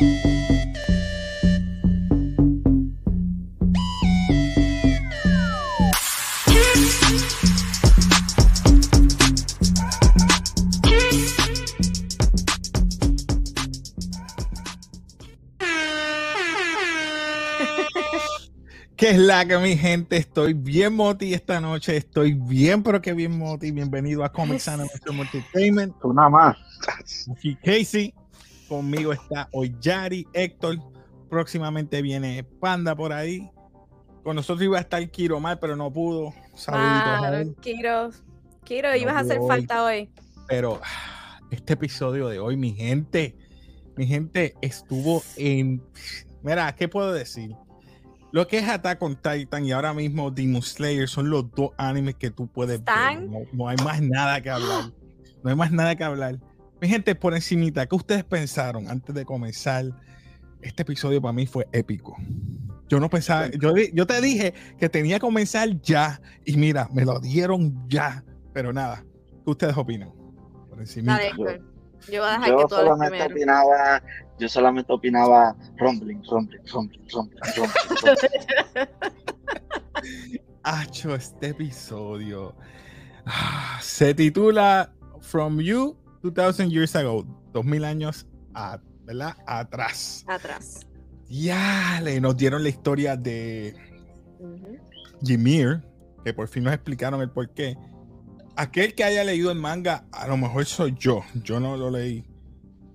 ¿Qué es la que mi gente? Estoy bien moti esta noche, estoy bien pero que bien moti. Bienvenido a Comics Animation Entertainment. Nada más. Aquí Casey, conmigo está hoy Yari, Héctor, próximamente viene Panda por ahí. Con nosotros iba a estar Kiro mal, pero no pudo. Saluditos a él. Kiro, Kiro, ibas a hacer falta hoy. Pero ah, este episodio de hoy, mi gente, mi gente estuvo en. Mira, ¿qué puedo decir? Lo que es Attack on Titan y ahora mismo Demon Slayer son los dos animes que tú puedes Están- ver. No, no hay más nada que hablar. No hay más nada que hablar. Mi gente, por encimita, ¿qué ustedes pensaron antes de comenzar? Este episodio para mí fue épico. Yo no pensaba, yo, yo te dije que tenía que comenzar ya y mira, me lo dieron ya. Pero nada, ¿qué ustedes opinan? Por encimita. Dale. Yo voy a dejar Yo que hables solamente opinaba, yo solamente opinaba rumbling, rumbling, rumbling, rumbling, rumbling, rumbling. Hacho, este episodio ah, se titula From You 2000 Years Ago, 2000 años a- ¿verdad? atrás. Atrás. Ya le nos dieron la historia de Ujú. Ymir, que por fin nos explicaron el por qué. Aquel que haya leído el manga, a lo mejor soy yo. Yo no lo leí.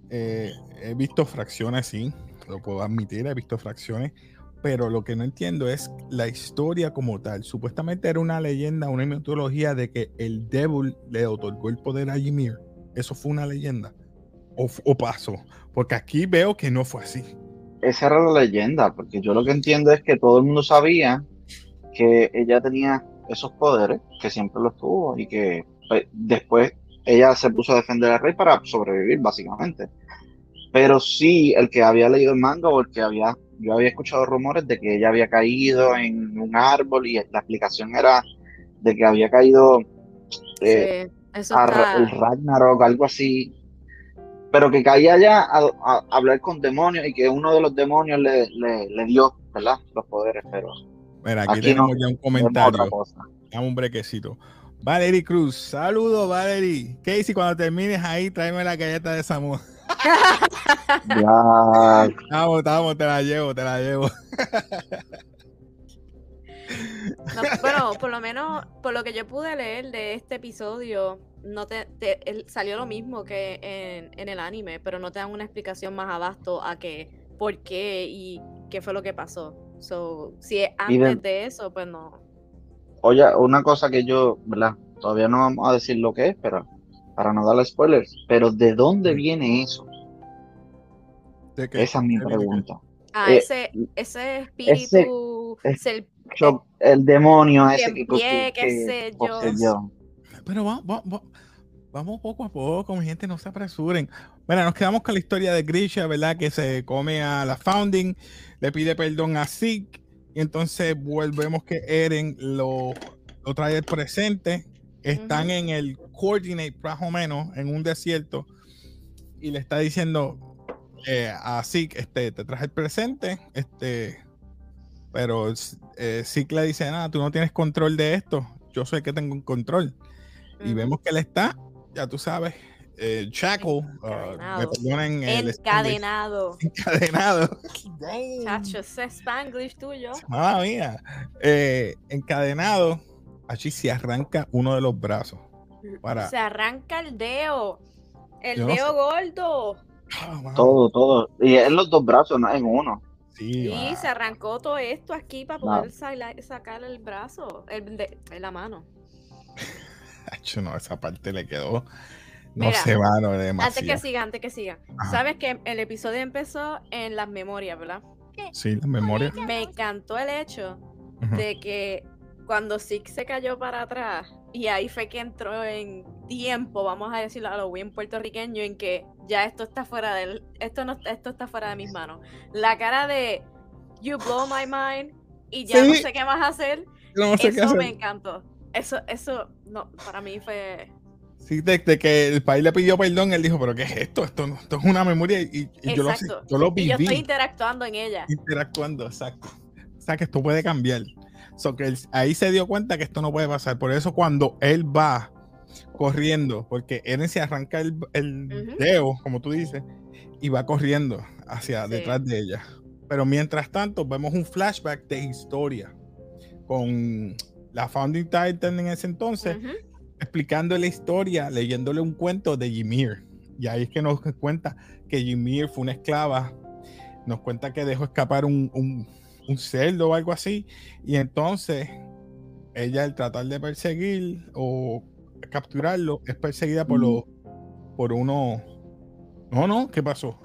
Eh, he visto fracciones, sí, lo puedo admitir, he visto fracciones. Pero lo que no entiendo es la historia como tal. Supuestamente era una leyenda, una mitología de que el Devil le otorgó el poder a Ymir. Eso fue una leyenda. O, o pasó. Porque aquí veo que no fue así. Esa era la leyenda, porque yo lo que entiendo es que todo el mundo sabía que ella tenía esos poderes, que siempre los tuvo, y que pues, después ella se puso a defender al rey para sobrevivir, básicamente. Pero sí, el que había leído el manga o el que había, yo había escuchado rumores de que ella había caído en un árbol y la explicación era de que había caído eh, Sí, eso a- está. el Ragnarok, algo así. Pero que caía ya a, a- a hablar con demonios y que uno de los demonios le, le, le dio, ¿verdad? Los poderes, pero Mira, aquí, Aquí tenemos no, ya un comentario. Dame un brequecito. Valerie Cruz, saludos Valerie. Casey, cuando termines ahí, tráeme la galleta de Samu. Ya, Vamos, vamos, te la llevo, te la llevo. No, bueno, por lo menos, por lo que yo pude leer de este episodio, no te, te- el- salió lo mismo que en, en el anime, pero no te dan una explicación más abasto a que por qué y qué fue lo que pasó. So, si es de- antes de eso, pues no. Oye, una cosa que yo, ¿verdad? Todavía no vamos a decir lo que es, pero para no darle spoilers, pero ¿de dónde viene eso? ¿De qué? Esa es mi pregunta. Ah, Eh, ese, ese espíritu, ese- El demonio ese que, sé yo. poseyó. Pero vamos, vamos, vamos poco a poco, mi gente, no se apresuren. Mira, nos quedamos con la historia de Grisha, ¿verdad? Que se come a la Founding, le pide perdón a Zeke, y entonces volvemos que Eren lo, lo trae al presente. Están en el coordinate, más o menos, en un desierto, y le está diciendo eh, a Zeke, este, te traje el presente, este, pero eh, le dice, nada, tú no tienes control de esto, yo soy el que tengo un control y vemos que él está, ya tú sabes, eh, shackle, uh, me Encadenado. el encadenado. encadenado. Chacho, ese Spanglish tuyo. Mamma mía, eh, encadenado, allí se arranca uno de los brazos. Para, Se arranca el dedo. El Yo no dedo gordo. Ah, wow. Todo, todo. Y en los dos brazos, no es en uno. Sí, Y wow. se arrancó todo esto aquí para poder sacar el brazo. El de, en la mano. No, esa parte le quedó, no Mira, se va, no, Antes que siga, antes que siga. Ajá. Sabes que el episodio empezó en las memorias, ¿verdad? Sí, la memoria. Me encantó el hecho de que cuando Zeke se cayó para atrás y ahí fue que entró en tiempo, vamos a decirlo a lo bien puertorriqueño, en que ya esto está fuera del, esto no, esto está fuera de mis manos. La cara de You blow my mind y ya no sé qué más hacer. No sé qué eso hacer. me encantó. Eso, eso, no, para mí fue Sí, desde que el país le pidió perdón, él dijo, pero ¿qué es esto? Esto, esto es una memoria y, y yo, lo, yo lo Y yo estoy interactuando en ella. interactuando, exacto. O sea, que esto puede cambiar. So, que él- ahí se dio cuenta que esto no puede pasar. Por eso cuando él va corriendo, porque Eren se arranca el, el dedo, como tú dices, y va corriendo hacia Sí. detrás de ella. Pero mientras tanto, vemos un flashback de historia con la Founding Titan en ese entonces, explicando la historia, leyéndole un cuento de Ymir. Y ahí es que nos cuenta que Ymir fue una esclava. Nos cuenta que dejó escapar un, un, un cerdo o algo así. Y entonces ella al tratar de perseguir o capturarlo es perseguida por los por uno. No, no, ¿qué pasó?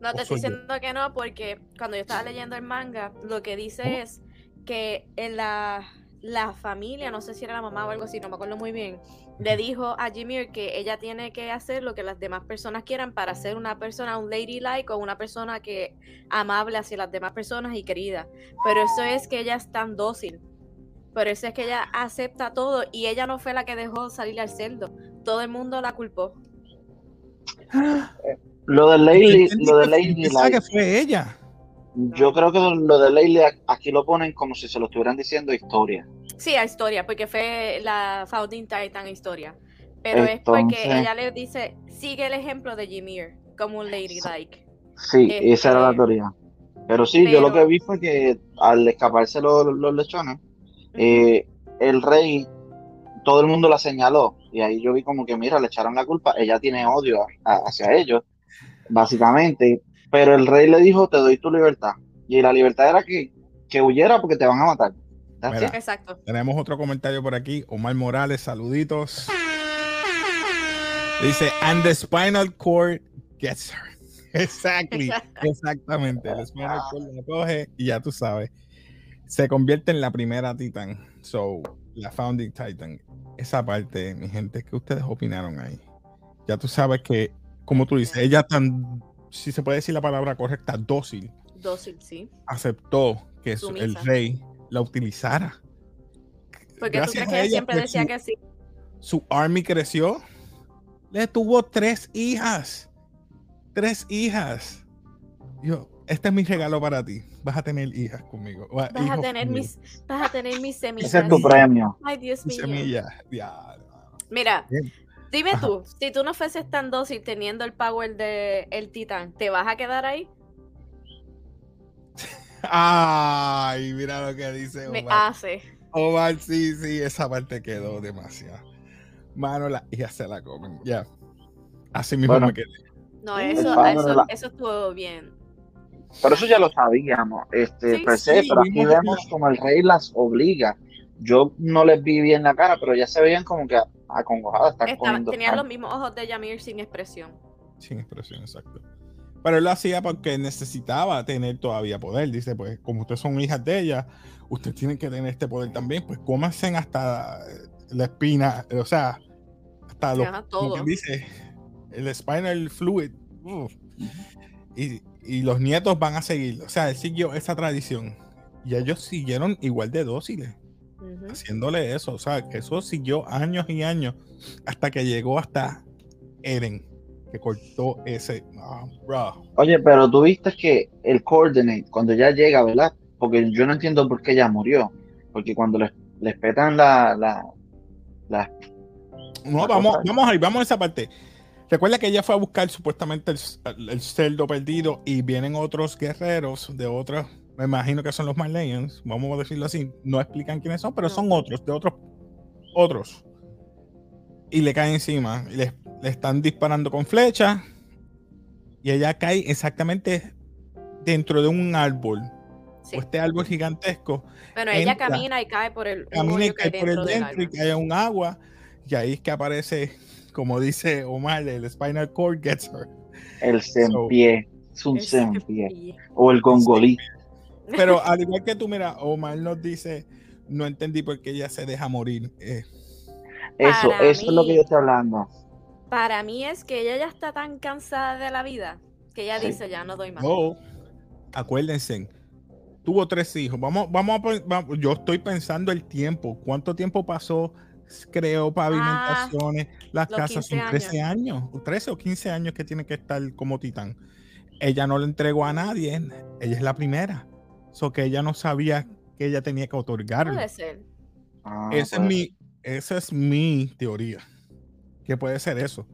No, ¿O te estoy yo? diciendo que no, porque cuando yo estaba leyendo el manga, lo que dice ¿Oh? es que en la, la familia, no sé si era la mamá o algo así, no me acuerdo muy bien, le dijo a Jimmy que ella tiene que hacer lo que las demás personas quieran para ser una persona, un ladylike o una persona que amable hacia las demás personas y querida. Pero eso es que ella es tan dócil. Pero eso es que ella acepta todo y ella no fue la que dejó salir al cerdo. Todo el mundo la culpó. Lo de Entendí lo de like, que fue ella. Yo creo que lo de Laylee aquí lo ponen como si se lo estuvieran diciendo historia. Sí, a historia, porque fue la Founding Titan historia. Pero es porque ella le dice, sigue el ejemplo de Ymir, como un ladylike. Sí, Este, esa era la teoría. Pero sí, yo lo que vi fue que al escaparse los, los lechones, eh, el rey, todo el mundo la señaló. Y ahí yo vi como que, mira, le echaron la culpa. Ella tiene odio a- hacia ellos, básicamente. Pero el rey le dijo, te doy tu libertad. Y la libertad era que, que huyera porque te van a matar. Mira. Exacto. Tenemos otro comentario por aquí. Omar Morales, saluditos. Dice, and the spinal cord gets her. Exactly. Exactamente. El spinal cord la coge y ya tú sabes. Se convierte en la primera Titan. So, la Founding Titan. Esa parte, mi gente, ¿qué ustedes opinaron ahí? Ya tú sabes que, como tú dices, ella tan, si se puede decir la palabra correcta, dócil, Dócil, sí. aceptó que su- el rey la utilizara. Porque Gracias tú crees que ella ella, siempre decía su- que sí. su army creció. Le tuvo tres hijas. Tres hijas. Yo, este es mi regalo para ti. Vas a tener hijas conmigo. Vas a tener conmigo. mis, vas a tener mis semillas. Ese es tu premio. Ay, Dios mío. semillas. Ya. Mira, Bien. Dime Ajá. tú, si tú no fueses tan dócil teniendo el power de el titán, ¿te vas a quedar ahí? Ay, mira lo que dice Me Omar. hace. Omar, sí, sí, esa parte quedó demasiado. Mano, las hijas se la comen. Ya. Así mismo Bueno. me quedé. No, eso, eso, la- eso estuvo bien. Pero eso ya lo sabíamos, este, Sí, per se, sí, pero aquí vemos como el rey las obliga. Yo no les vi bien la cara, pero ya se veían como que acongojadas, están Estaba- comiendo tenían los mismos ojos de Yamir sin expresión. Sin expresión, exacto. Pero él lo hacía porque necesitaba tener todavía poder. Dice, pues, como ustedes son hijas de ella, ustedes tienen que tener este poder también. Pues cómanse hasta la espina, o sea, hasta lo Ajá, como todo. quien dice, el spinal fluid. Y, y los nietos van a seguir. O sea, él siguió esa tradición. Y ellos siguieron igual de dóciles, Haciéndole eso. O sea, que eso siguió años y años hasta que llegó hasta Eren, que cortó ese. bro. Oye, pero tú viste que el coordinate, cuando ya llega, ¿verdad? Porque yo no entiendo por qué ella murió. Porque cuando les, les petan la, la, la- No, La vamos, cosa- vamos ahí, vamos a esa parte. Recuerda que ella fue a buscar supuestamente el, el cerdo perdido y vienen otros guerreros de otros, me imagino que son los Marleyans, vamos a decirlo así, no explican quiénes son, pero No. son otros, de otros, otros. Y le caen encima, y le, le están disparando con flechas y ella cae exactamente dentro de un árbol, Sí. o este árbol gigantesco, Bueno, ella entra, camina y cae por el camina y cae por el dentro y cae a un agua. Y ahí es que aparece, como dice Omar, el spinal cord gets her. el sempié. Es un Ese sempié. pie. O el gongolí. Pero al igual que tú, mira, Omar nos dice, no entendí por qué ella se deja morir. Eh, Eso, Para eso es lo que yo estoy hablando. Para mí es que ella ya está tan cansada de la vida que ella Sí. dice, ya no doy más. no, acuérdense, tuvo tres hijos. Vamos, vamos a vamos- yo estoy pensando el tiempo, cuánto tiempo pasó creó pavimentaciones, las los casas 15 son 13 años, 13 o 15 años que tiene que estar como titán. Ella no le entregó a nadie, ella es la primera. So que ella no sabía que ella tenía que otorgarlo. Puede ser. Ah, Esa es, pues, mi, esa es mi teoría. Que puede ser eso.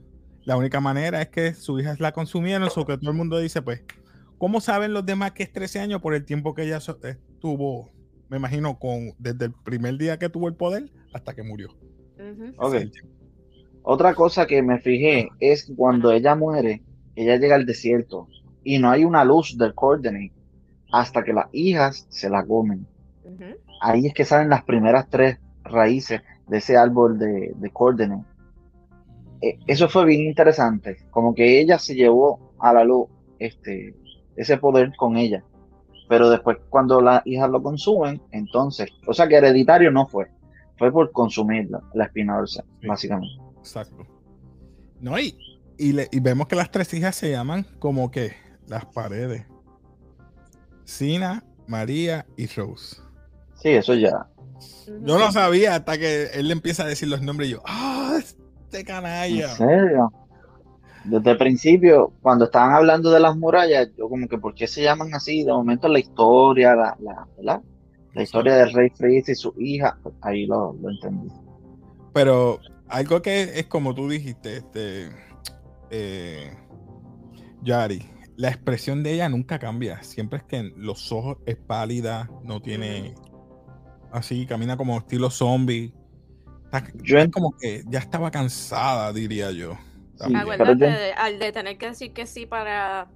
La única manera es que sus hijas la consumieron, o que todo el mundo dice, pues, ¿cómo saben los demás que es 13 años por el tiempo que ella so- estuvo, me imagino, con desde el primer día que tuvo el poder hasta que murió? Tiempo. Otra cosa que me fijé es que cuando ella muere, ella llega al desierto y no hay una luz del coordinate hasta que las hijas se la comen. Ahí es que salen las primeras tres raíces de ese árbol de, de. Eh, eso fue bien interesante, como que ella se llevó a la luz este, ese poder con ella. Pero después cuando las hijas lo consumen, entonces, o sea que hereditario no fue, fue por consumir la, la espina dorsal, Sí. básicamente. Exacto. No, y, y, le- y vemos que las tres hijas se llaman como que las paredes. Sina, María y Rose. Sí, eso ya. Yo no sabía hasta que él le empieza a decir los nombres y yo, ¡ah! este ¿En canalla. serio? Desde el principio, cuando estaban hablando de las murallas, yo como que, ¿por qué se llaman así? De momento la historia, la, la, ¿verdad? La historia del rey Fritz y su hija, pues, ahí lo, lo entendí. Pero algo que es como tú dijiste, este, eh, Yari, la expresión de ella nunca cambia. Siempre es que los ojos es pálida, no tiene así, camina como estilo zombie. Está- Yo es en- como que ya estaba cansada, diría yo. Sí, Acuérdate, yo- de- al de tener que decir que sí para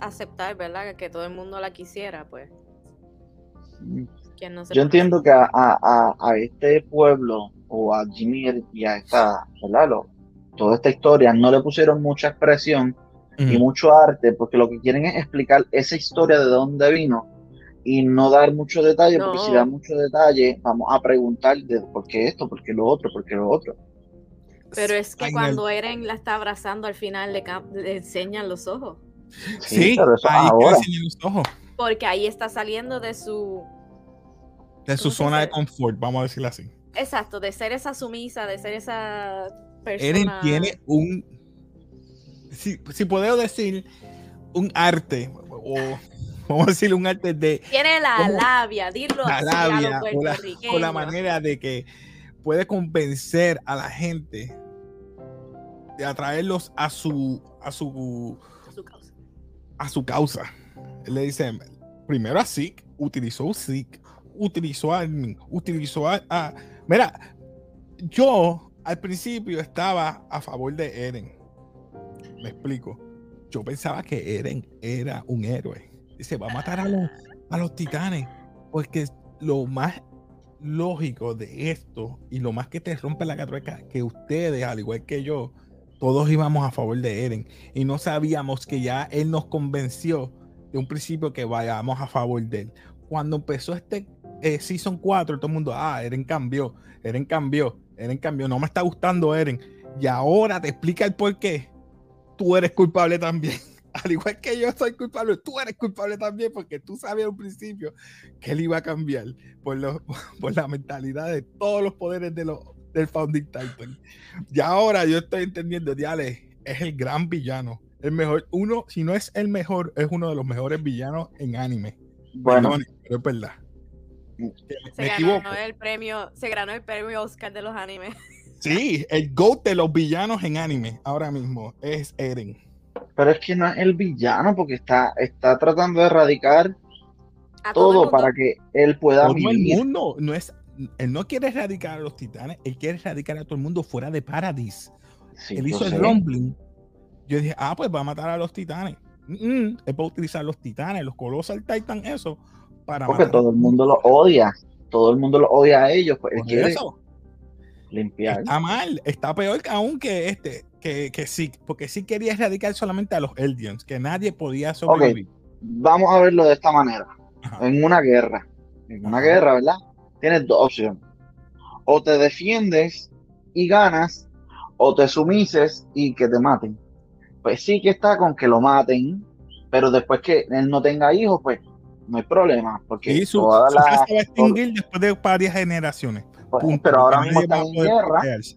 aceptar, ¿verdad? Que todo el mundo la quisiera, pues. ¿Quién no se Yo entiendo que a, a, a, a este pueblo o a Jimmy y a esta, ¿verdad? Lo- toda esta historia no le pusieron mucha expresión y mucho arte porque lo que quieren es explicar esa historia de dónde vino y no dar mucho detalle porque si No. da mucho detalle vamos a preguntar de por qué esto, por qué lo otro, por qué lo otro. Pero es que Ay, cuando Eren la está abrazando al final le, le enseñan los ojos. Sí, pero eso ahí los ojos. Porque ahí está saliendo de su. De su ¿Cómo se zona de confort, vamos a decirlo así. Exacto, de ser esa sumisa, de ser esa persona. Eren tiene un. Si, si puedo decir un arte, o vamos a decir un arte de Tiene la ¿Cómo? labia, dilo la así labia a o la, o la manera de que puede convencer a la gente de atraerlos a su a su a su causa. a su causa. Él le dice primero a Zeke, utilizó a Zeke, utilizó a Armin, utilizó a, a- mira, yo al principio estaba a favor de Eren. Me explico. Yo pensaba que Eren era un héroe. Dice, va a matar a los, a los titanes. Porque lo más lógico de esto y lo más que te rompe la catrueca, que ustedes, al igual que yo, todos íbamos a favor de Eren y no sabíamos que ya él nos convenció de un principio que vayamos a favor de él. Cuando empezó este eh, Season 4, todo el mundo, ah, Eren cambió, Eren cambió, Eren cambió, no me está gustando Eren. Y ahora te explica el por qué. Tú eres culpable también. Al igual que yo soy culpable, tú eres culpable también porque tú sabías un principio que él iba a cambiar por, lo- por la mentalidad de todos los poderes de los, del Founding Titan. Y ahora yo estoy entendiendo, Diale, es el gran villano. El mejor, uno, si no es el mejor, es uno de los mejores villanos en anime. Bueno, pero es verdad. Que Se me ganó el premio, se ganó el premio Oscar de los animes. Sí, el GOAT de los villanos en anime ahora mismo es Eren. pero es que no es el villano porque está, está tratando de erradicar todo para que él pueda Todo el mundo no es, él no quiere erradicar a los titanes, él quiere erradicar a todo el mundo fuera de Paradis. Sí, él hizo el rumbling. Yo dije, ah, pues va a matar a los titanes. Mm, mm, él va a utilizar los titanes, los Colossal Titan, eso, para Porque matar todo el mundo lo odia. Todo el mundo lo odia a ellos. Pues él Por quiere eso, limpiar. está mal, está peor que aún que este, que, que sí, porque sí quería erradicar solamente a los Eldians, que nadie podía sobrevivir. Vamos a verlo de esta manera. Ajá. En una guerra. En una Ajá. guerra, ¿verdad? Tienes dos opciones. O te defiendes y ganas, o te sumises y que te maten. Pues sí que está con que lo maten, pero después que él no tenga hijos, pues no hay problema. Porque Y su, toda su la- raza va a extinguir después de varias generaciones. Pues, Punto, pero ahora mismo están en guerra protegerse.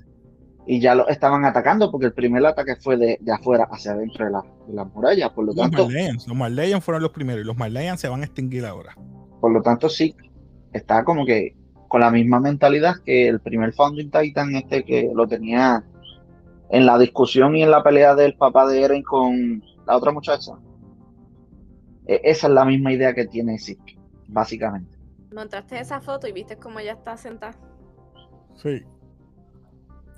y ya lo estaban atacando porque el primer ataque fue de, de afuera hacia adentro de, la, de las murallas. Por lo Los tanto, Marleyans, los Marleyans fueron los primeros y los Marleyans se van a extinguir ahora. por lo tanto sí, está como que con la misma mentalidad que el primer Founding Titan este que lo tenía en la discusión y en la pelea del papá de Eren con la otra muchacha. E- Esa es la misma idea que tiene Zeke, básicamente. Montaste esa foto y viste cómo ella está sentada. Sí.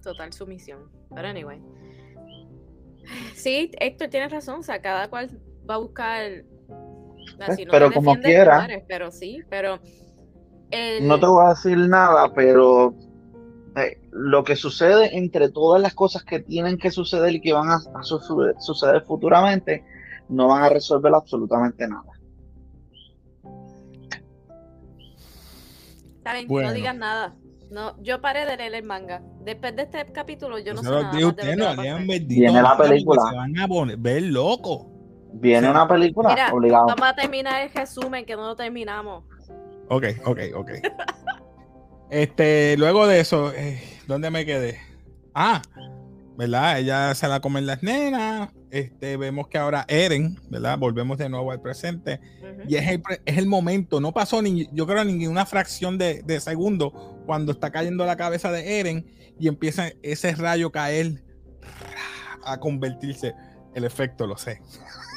Total sumisión. Pero anyway. Sí, Héctor tienes razón. O sea, cada cual va a buscar. o sea, Pues, si no pero como quiera. pero sí, pero. el- No te voy a decir nada, pero eh, lo que sucede entre todas las cosas que tienen que suceder y que van a, a su- suceder futuramente, no van a resolver absolutamente nada. Está bien, Bueno. no digas nada. No, yo paré de leer el manga. Después de este capítulo, yo no sé nada de lo que no bendito Viene la película. Se van a poner, ver loco. Viene Sí. una película, Mira, obligado. vamos a terminar el resumen que no lo terminamos. Ok, ok, ok. este, luego de eso, eh, ¿dónde me quedé? Ah, ¿verdad? Ella se la comen las nenas. Este, vemos que ahora Eren, ¿verdad? Volvemos de nuevo al presente. Y es el, es el momento, no pasó ni, yo creo ni una fracción de, de segundo cuando está cayendo la cabeza de Eren y empieza ese rayo a caer a convertirse. El efecto, lo sé.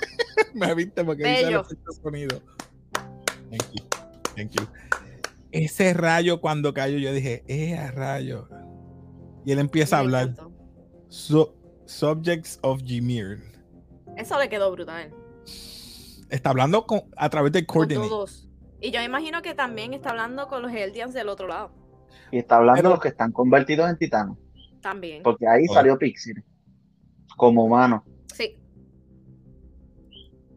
Me viste porque hice el efecto sonido. Thank you. Thank you. Ese rayo cuando cayó, yo dije, eh, rayo. Y él empieza a hablar. encantó. Su- subjects of Ymir. Eso le quedó brutal. Está hablando con, a través del Con coordinate. todos. Y yo imagino que también está hablando con los Eldians del otro lado. Y está hablando Pero- de los que están convertidos en titanos, También. porque ahí Oh. salió Pixie como humano. Sí.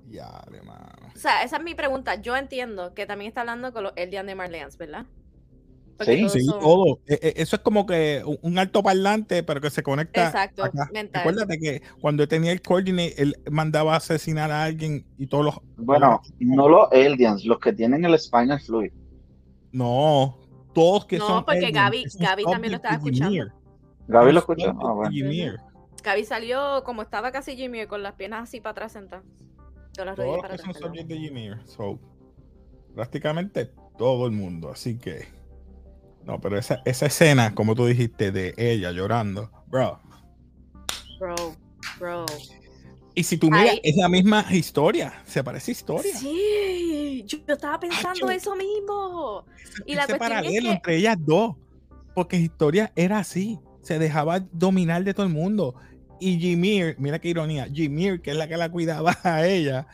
Ya, de mano. O sea, esa es mi pregunta. Yo entiendo que también está hablando con los Eldians de Marleans, ¿verdad? Sí, Sí, son- todo. E- e- Eso es como que un, un altoparlante, pero que se conecta. Exacto, acá. mental. Acuérdate que cuando él tenía el coordinate, él mandaba a asesinar a alguien y todos los. Bueno, no los Eldians, los que tienen el Spinal Fluid. No, todos que No, son. porque aliens, Gaby- son Gaby también lo estaba de Ymir. ¿Gaby Son lo escuchó? Ah, bueno. Gaby salió como estaba casi Jimmy con las piernas así para atrás sentadas. Con las Todos rodillas los para que son atrás. subjects de Ymir. So, prácticamente todo el mundo. Así que. No, pero esa, esa escena, como tú dijiste, de ella llorando, bro. Bro, bro. Y si tú miras, es la misma historia. Se parece historia. Sí, yo, yo estaba pensando eso mismo. Y la ese es paralelo que- entre ellas dos. Porque historia era así. Se dejaba dominar de todo el mundo. Y Jimir, mira qué ironía, Jimir, que es la que la cuidaba a ella,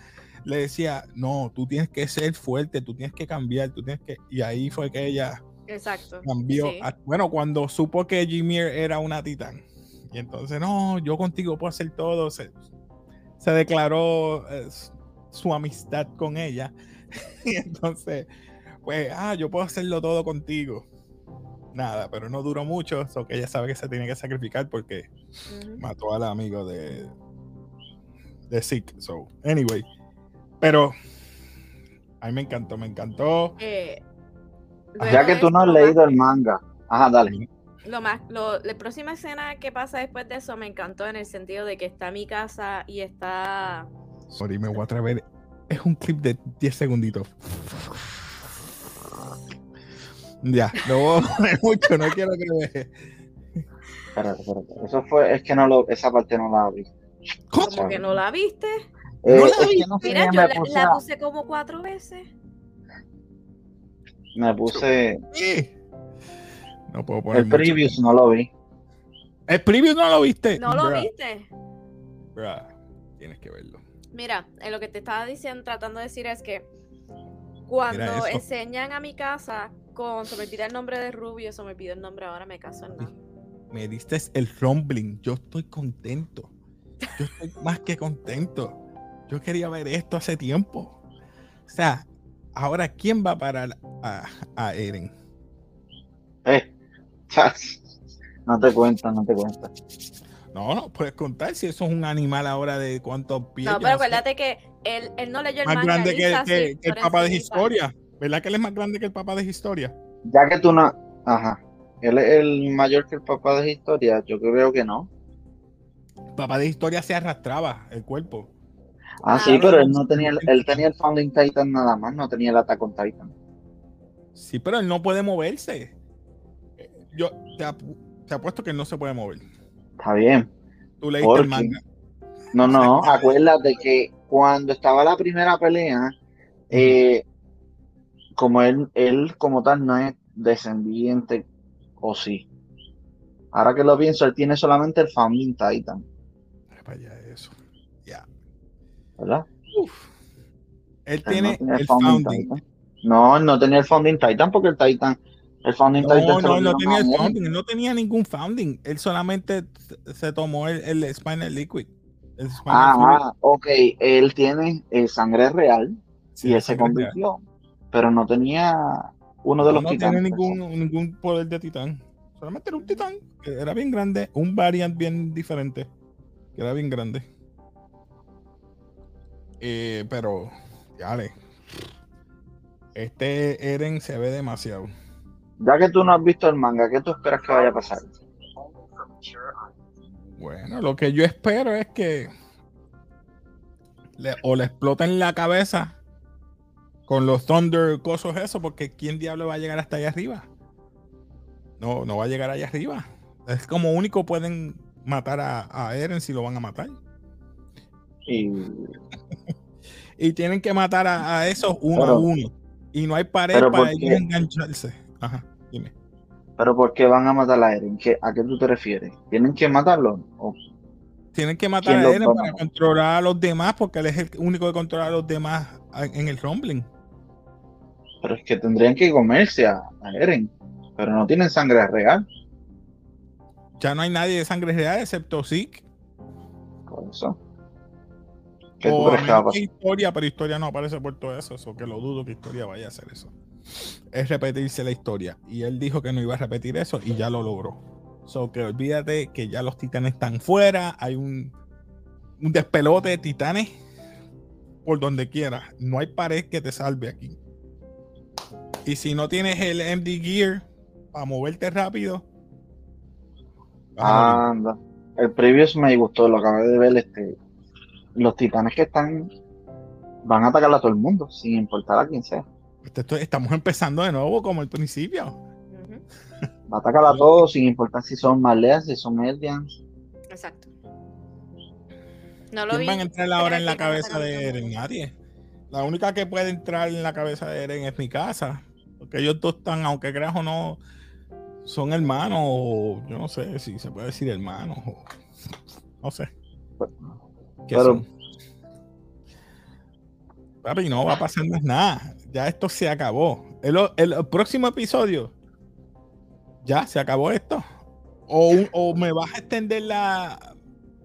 le decía, no, tú tienes que ser fuerte, tú tienes que cambiar, tú tienes que... Y ahí fue que ella Exacto. cambió. Sí. a- bueno, cuando supo que Jimir era una titán. Y entonces, no, yo contigo puedo hacer todo. Se, se declaró eh, su amistad con ella. y entonces, pues, ah, yo puedo hacerlo todo contigo. Nada, pero no duró mucho, so que ella sabe que se tiene que sacrificar porque mató al amigo de de Zeke. So, anyway, pero a mí me encantó, me encantó. Eh, Ya que tú no has lo más- leído el manga. Ajá, dale. Lo más, lo- la próxima escena que pasa después de eso me encantó en el sentido de que está mi casa y está. Sorry, me voy a atrever. Es un clip de 10 segunditos. Ya, no voy a poner mucho, no quiero que me. Espérate, espérate. Eso fue, es que no lo, esa parte no la vi. Como que no la viste. Eh, ¿No la es que viste? no sé, Mira, yo la, puse, la a- puse como cuatro veces. Me puse Sí. No puedo poner el mucho. previous, no lo vi. El preview no lo viste. No lo Bruh, viste. bruh, Tienes que verlo. Mira, eh, lo que te estaba diciendo, tratando de decir es que cuando enseñan a mi casa con, se me olvida el nombre de Rubio, se me olvidó el nombre ahora, me caso en nada. Me diste el rumbling. Yo estoy contento. Yo estoy más que contento. Yo quería ver esto hace tiempo. O sea, ahora, ¿quién va a parar a, a Eren? Eh, chas. no te cuentas, no te cuentas. No, no puedes contar si eso es un animal ahora de cuántos pies. No, pero sé. acuérdate que él, él no leyó el más manga. grande él que, el papá de historia. ¿Verdad que él es más grande que el papá de historia? Ya que tú no. Ajá. él es el mayor que el papá de historia. Yo creo que no. Papá de historia se arrastraba el cuerpo. Ah, Ah, sí, pero él no tenía, el- él tenía el Founding Titan nada más, no tenía el Attack on Titan. Sí, pero él no puede moverse. Eh, Yo te, apu- te apuesto que él no se puede mover. Está bien. Tú leíste ¿Por el manga. No, no, acuérdate que cuando estaba la primera pelea, eh, como él, él como tal no es descendiente, o sí. Ahora que lo pienso, él tiene solamente el Founding Titan, allá eso. Ya. ¿Verdad? Uf. Él no tiene tenía el founding. Titan. No, no tenía el Founding Titan porque el Titan, el Founding Titan No, lo no, no tenía el él. founding. Él no tenía ningún founding. Él solamente se- tomó el, el Spinal Liquid. El Spinal Fluid. ok, él tiene eh, sangre real Sí, y él se real. convirtió, pero no tenía uno de No, los no titanes. tiene pues, ningún, ningún poder de titán. Solamente era un titán que era bien grande, un variant bien diferente, que era bien grande. Eh, pero, dale. Este Eren se ve demasiado. Ya que tú no has visto el manga, ¿qué tú esperas que vaya a pasar? Bueno, lo que yo espero es que le- o le exploten la cabeza con los Thunder cosos eso, porque ¿quién diablo va a llegar hasta allá arriba? No, no va a llegar allá arriba. Es como único pueden matar a, a Eren si lo van a matar. Y Y tienen que matar a, a esos uno Pero- a uno. Y no hay pared para ¿por ellos engancharse. Ajá, dime. ¿Pero por qué van a matar a Eren? ¿Qué- ¿A qué tú te refieres? ¿Tienen que matarlo? ¿O Tienen que matar ¿Quién a Eren para controlar a los demás, porque él es el único que controla a los demás en el rumbling. Pero es que tendrían que comerse a, a Eren, pero no tienen sangre real. Ya no hay nadie de sangre real excepto Zeke. Por eso. ¿Qué tú O a crees que va a menos que pasar? historia, pero historia no aparece por todo eso. Eso que lo dudo que historia vaya a hacer eso. Es repetirse la historia. Y él dijo que no iba a repetir eso y ya lo logró. So que olvídate que ya los titanes están fuera. Hay un, un despelote de titanes por donde quiera. No hay pared que te salve aquí. Y si no tienes el MD Gear para moverte rápido. Anda. El previous me gustó, lo acabé de ver. Este, los titanes que están van a atacar a todo el mundo, sin importar a quién sea. Esto- esto- estamos empezando de nuevo como el principio. Va a atacar a todos, sin importar si son Maleas, si son Eldians. Exacto. No lo ¿Quién vi. va a entrar ahora en la cabeza van de Eren? Nadie. La única que puede entrar en la cabeza de Eren es mi casa. Porque ellos dos están, aunque creas o no, son hermanos. O yo no sé si se puede decir hermanos. O, no sé. ¿Qué Pero- son? Papi, no va a pasar más nada. Ya esto se acabó. El, el próximo episodio. Ya se acabó esto. O, o me vas a extender la.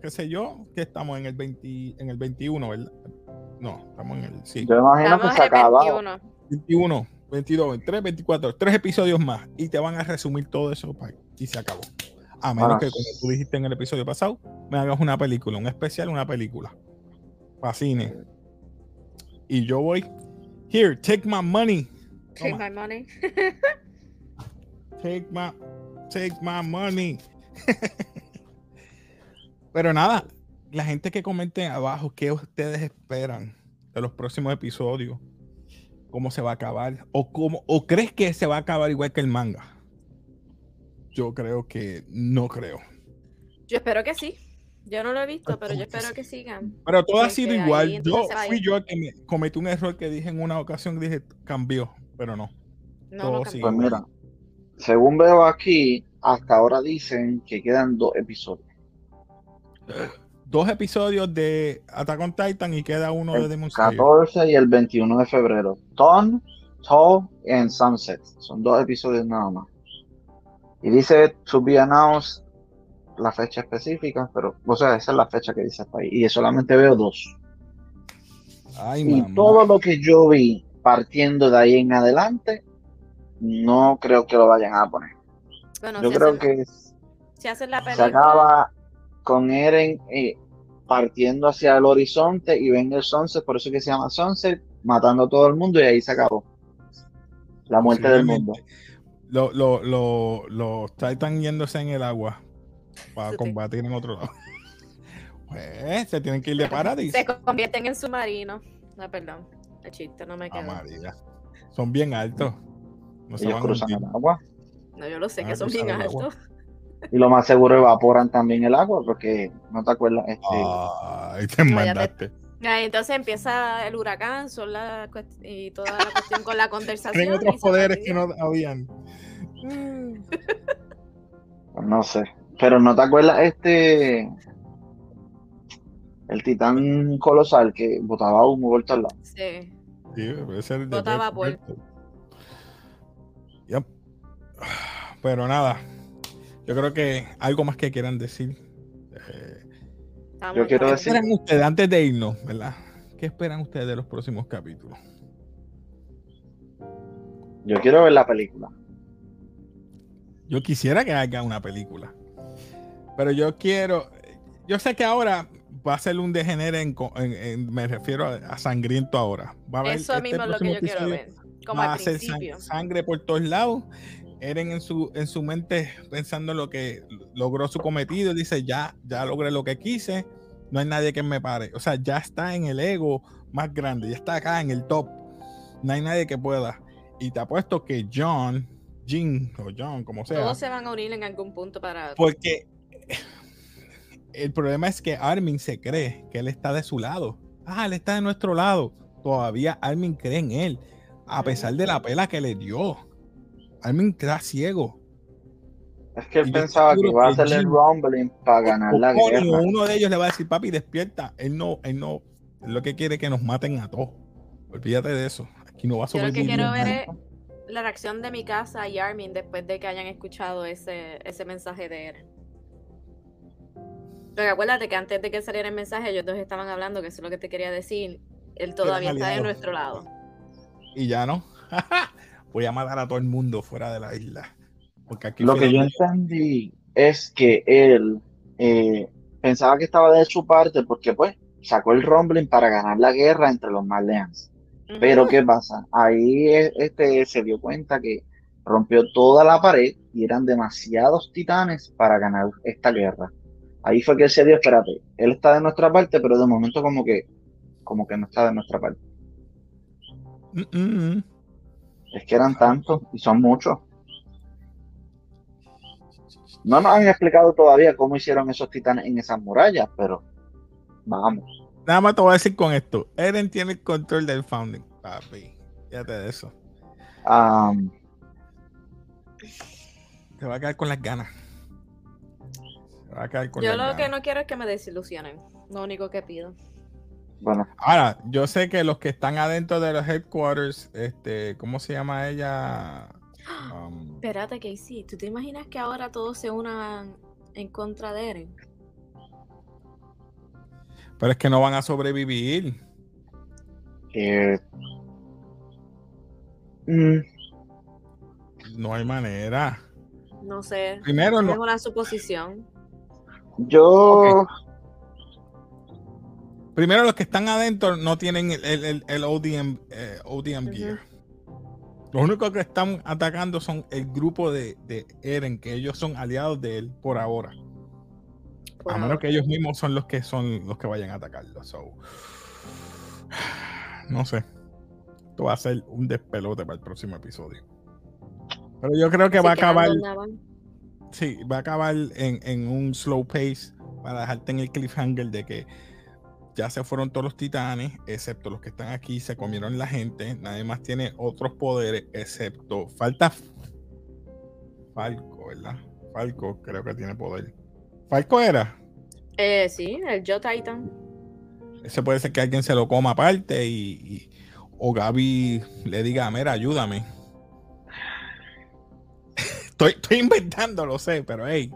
qué sé yo, que estamos en el 20, en el 21, ¿verdad? No, estamos en el. Sí. Yo imagino Estamos que se acaba. 21. 21, 22, 23, 24, tres episodios más y te van a resumir todo eso y se acabó. A menos Ah. que, como tú dijiste en el episodio pasado, me hagas una película, un especial, una película. Para cine. Y yo voy, here, take my money. Take Toma, my money. take my, take my money. Pero nada, la gente que comente abajo qué ustedes esperan de los próximos episodios, cómo se va a acabar, o cómo, o crees que se va a acabar igual que el manga. Yo creo que no creo. Yo espero que sí. Yo no lo he visto, pero yo Espero que sigan. Pero todo ha sido igual. Yo fui yo el que me cometí un error que dije en una ocasión, dije cambió, pero no. No, Todo no sigue cambió. Pues mira, según veo aquí, hasta ahora dicen que quedan dos episodios. Dos episodios de Attack on Titan y queda uno de Demon Slayer. 14 y el 21 de febrero. Ton, To and Sunset. Son dos episodios nada más. Y dice to be announced la fecha específica, pero, o sea, esa es la fecha que dice hasta ahí. Y solamente veo dos. Ay, Y mamá. todo lo que yo vi partiendo de ahí en adelante, no creo que lo vayan a poner. Bueno, Yo si creo hacen, que si hacen la se acaba con Eren eh, partiendo hacia el horizonte y ven el sunset, por eso que se llama sunset, matando a todo el mundo y ahí se acabó. La muerte del mundo. Los lo, lo, los Titans yéndose en el agua para Sí. combatir en otro lado. Pues se tienen que ir de paradis. Se convierten en submarinos. No, perdón. El chiste no me Ah, quedó. María. Son bien altos. No se Ellos van a cruzan el agua. No, yo lo sé Ah, que son bien altos. Y lo más seguro evaporan también el agua, porque no te acuerdas, este, Ay, te mandaste. Ah, Entonces empieza el huracán son la y toda la cuestión con la conversación. Tienen otros poderes que no habían. Pues no sé. Pero no te acuerdas este el titán colosal que botaba humo por todos lados. Sí. Sí, puede ser de Bota Bert- vapor. Bert. Yep. Pero nada, yo creo que algo más que quieran decir. Eh, Yo quiero ¿Qué decir- esperan ustedes antes de irnos, verdad? ¿Qué esperan ustedes de los próximos capítulos? Yo quiero ver la película. Yo quisiera que haga una película. Pero yo quiero. Yo sé que ahora va a ser un degenere en, en- en- me refiero a, a sangriento ahora. Va a haber Eso este mismo es lo que yo quiero ver. Como va a al ser san- principio. sangre por todos lados. Eren en su, en su mente pensando en lo que logró su cometido. Dice, ya, ya logré lo que quise. No hay nadie que me pare. O sea, ya está en el ego más grande. Ya está acá en el top. No hay nadie que pueda. Y te apuesto que John, Jin o John, como sea. Todos se van a unir en algún punto para. Porque el problema es que Armin se cree que él está de su lado. Ah, él está de nuestro lado. Todavía Armin cree en él. A pesar de la pela que le dio. Armin queda ciego. Es que él pensaba que iba a hacer el Jim- rumbling para ganar la O Connie o guerra. uno de ellos le va a decir, papi, despierta. Él no, él no, él lo que quiere es que nos maten a todos. Olvídate de eso. Aquí no va a Yo lo que sobrevivir. quiero ver es la reacción de mi casa y Armin después de que hayan escuchado ese, ese mensaje de Eren. Pero acuérdate que antes de que saliera el mensaje, ellos dos estaban hablando, que eso es lo que te quería decir. Él todavía está de nuestro lado. Y ya no. Voy a matar a todo el mundo fuera de la isla. Porque aquí Lo que yo entendí es que él eh, pensaba que estaba de su parte porque pues sacó el rumbling para ganar la guerra entre los Marleans. Pero ¿qué pasa? Ahí eh, este se dio cuenta que rompió toda la pared y eran demasiados titanes para ganar esta guerra. Ahí fue que él se dio, espérate, él está de nuestra parte, pero de momento como que como que no está de nuestra parte. Mm, mm, mm. Es que eran tantos y son muchos. No nos han explicado todavía cómo hicieron esos titanes en esas murallas, pero vamos. Nada más te voy a decir con esto. Eren tiene el control del founding, papi. Fíjate de eso. Am, Te va a quedar con las ganas. Te va a quedar con Yo las lo que no quiero es que me desilusionen. Lo único que pido. bueno, Ahora, yo sé que los que están adentro de los headquarters, este, ¿cómo se llama ella? Um, Espérate, Casey, ¿tú te imaginas que ahora todos se unan en contra de Eren? Pero es que no van a sobrevivir. eh, mm, No hay manera. No sé. Primero, Es no, una suposición. yo primero los que están adentro no tienen el, el- el- el ODM, eh, ODM gear. Los únicos que están atacando son el grupo de, de Eren, que ellos son aliados de él por ahora. Por a menos que ellos mismos son los que son los que vayan a atacarlo. so. No sé. Esto va a ser un despelote para el próximo episodio. Pero yo creo que va a acabar. Sí, va a acabar en, en un slow pace para dejarte en el cliffhanger de que ya se fueron todos los titanes, excepto los que están aquí, se comieron la gente, nadie más tiene otros poderes, excepto falta Falco, ¿verdad? Falco creo que tiene poder. Falco era. Eh, sí, el Joe Titan. Ese puede ser que alguien se lo coma aparte y, y- o Gaby le diga, mira, ayúdame. Estoy, estoy inventando, lo sé, pero hey,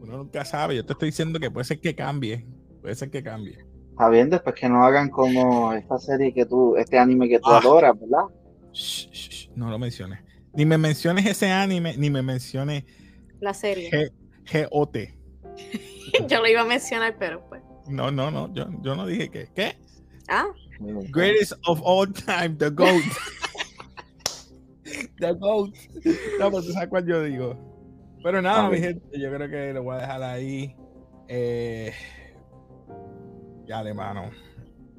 uno nunca sabe. Yo te estoy diciendo que puede ser que cambie. Puede ser que cambie. está bien después que no hagan como esta serie que tú, este anime que tú Ah. adoras, ¿verdad? Shh, shh, shh, no lo menciones. Ni me menciones ese anime, ni me menciones La serie. G- GOT. Yo lo iba a mencionar, pero pues. No, no, no. Yo, yo no dije que. ¿Qué? Ah, Greatest of all time, The GOAT. The GOAT. No, pues tú sabes cuál yo digo. Pero nada, mi gente, yo creo que lo voy a dejar ahí. Eh, ya, de mano.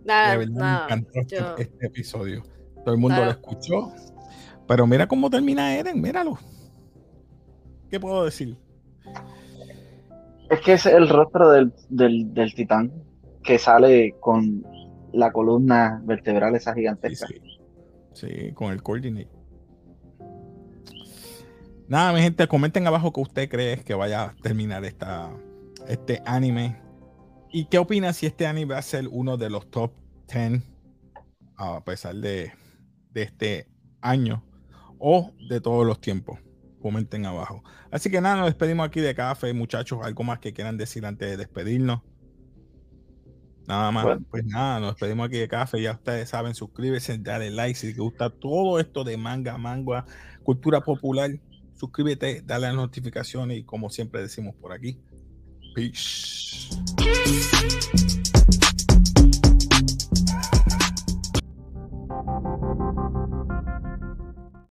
Nada, De verdad nada, me encantó este, yo- este episodio. Todo el mundo lo escuchó. Pero mira cómo termina Eren, míralo. ¿Qué puedo decir? Es que es el rostro del, del, del titán que sale con la columna vertebral esa gigantesca. sí. Sí, con el coordinate. Nada, mi gente, comenten abajo que usted cree que vaya a terminar esta, este anime. ¿Y qué opina si este anime va a ser uno de los top 10 a pesar de, de este año o de todos los tiempos? Comenten abajo. Así que nada, nos despedimos aquí de café, muchachos. ¿Algo más que quieran decir antes de despedirnos? Nada más. Bueno. Pues nada, nos despedimos aquí de café. Ya ustedes saben, suscríbete, dale like si te gusta todo esto de manga, manga, cultura popular. Suscríbete, dale las notificaciones y como siempre decimos por aquí, peace.